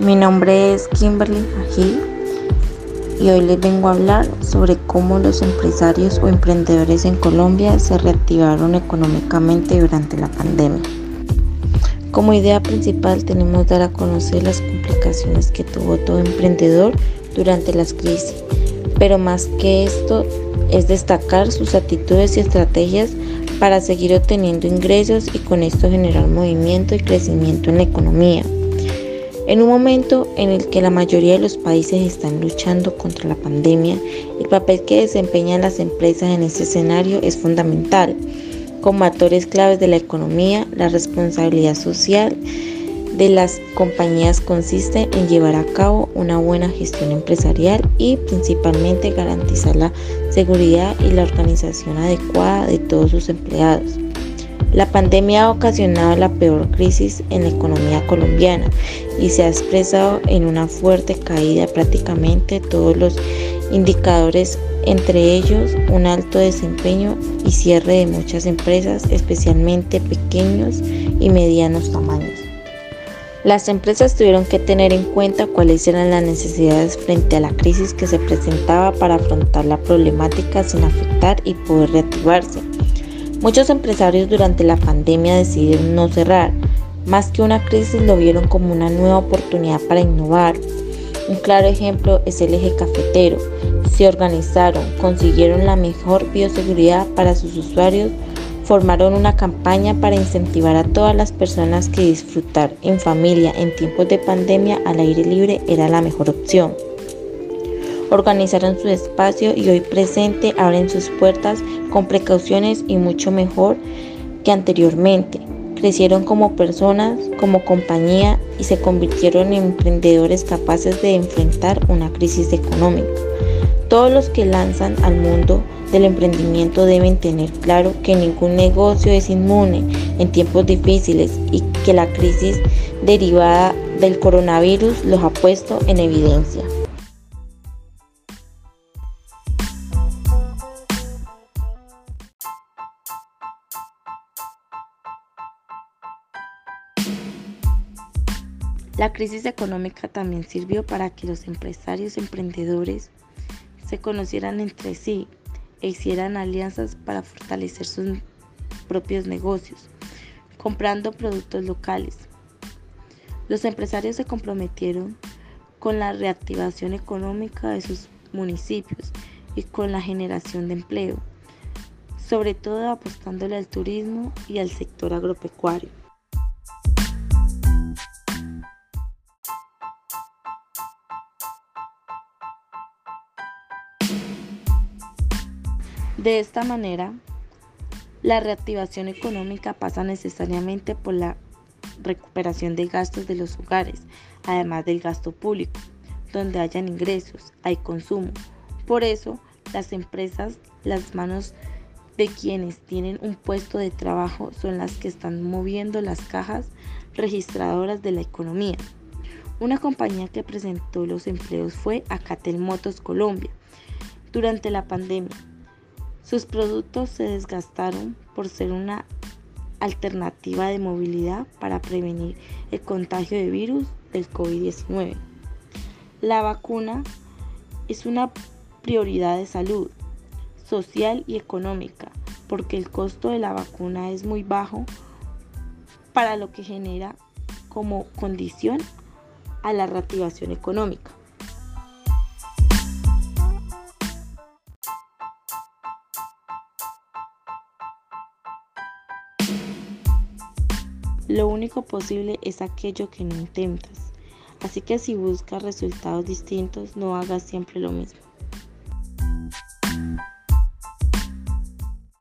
Mi nombre es Kimberly Agil y hoy les vengo a hablar sobre cómo los empresarios o emprendedores en Colombia se reactivaron económicamente durante la pandemia. Como idea principal tenemos dar a conocer las complicaciones que tuvo todo emprendedor durante las crisis, pero más que esto es destacar sus actitudes y estrategias para seguir obteniendo ingresos y con esto generar movimiento y crecimiento en la economía. En un momento en el que la mayoría de los países están luchando contra la pandemia, el papel que desempeñan las empresas en este escenario es fundamental. Como actores claves de la economía, la responsabilidad social de las compañías consiste en llevar a cabo una buena gestión empresarial y principalmente garantizar la seguridad y la organización adecuada de todos sus empleados. La pandemia ha ocasionado la peor crisis en la economía colombiana y se ha expresado en una fuerte caída de prácticamente todos los indicadores, entre ellos un alto desempeño y cierre de muchas empresas, especialmente pequeños y medianos tamaños. Las empresas tuvieron que tener en cuenta cuáles eran las necesidades frente a la crisis que se presentaba para afrontar la problemática sin afectar y poder reactivarse. Muchos empresarios durante la pandemia decidieron no cerrar, más que una crisis lo vieron como una nueva oportunidad para innovar. Un claro ejemplo es el eje cafetero. Se organizaron, consiguieron la mejor bioseguridad para sus usuarios, formaron una campaña para incentivar a todas las personas que disfrutar en familia en tiempos de pandemia al aire libre era la mejor opción organizaron su espacio y hoy presente abren sus puertas con precauciones y mucho mejor que anteriormente. Crecieron como personas, como compañía y se convirtieron en emprendedores capaces de enfrentar una crisis económica. Todos los que lanzan al mundo del emprendimiento deben tener claro que ningún negocio es inmune en tiempos difíciles y que la crisis derivada del coronavirus los ha puesto en evidencia. La crisis económica también sirvió para que los empresarios emprendedores se conocieran entre sí e hicieran alianzas para fortalecer sus propios negocios, comprando productos locales. Los empresarios se comprometieron con la reactivación económica de sus municipios y con la generación de empleo, sobre todo apostándole al turismo y al sector agropecuario. De esta manera, la reactivación económica pasa necesariamente por la recuperación de gastos de los hogares, además del gasto público, donde hayan ingresos, hay consumo. Por eso, las empresas, las manos de quienes tienen un puesto de trabajo son las que están moviendo las cajas registradoras de la economía. Una compañía que presentó los empleos fue Acatel Motos Colombia durante la pandemia sus productos se desgastaron por ser una alternativa de movilidad para prevenir el contagio de virus del COVID-19. La vacuna es una prioridad de salud, social y económica, porque el costo de la vacuna es muy bajo para lo que genera como condición a la reactivación económica. Lo único posible es aquello que no intentas. Así que si buscas resultados distintos, no hagas siempre lo mismo.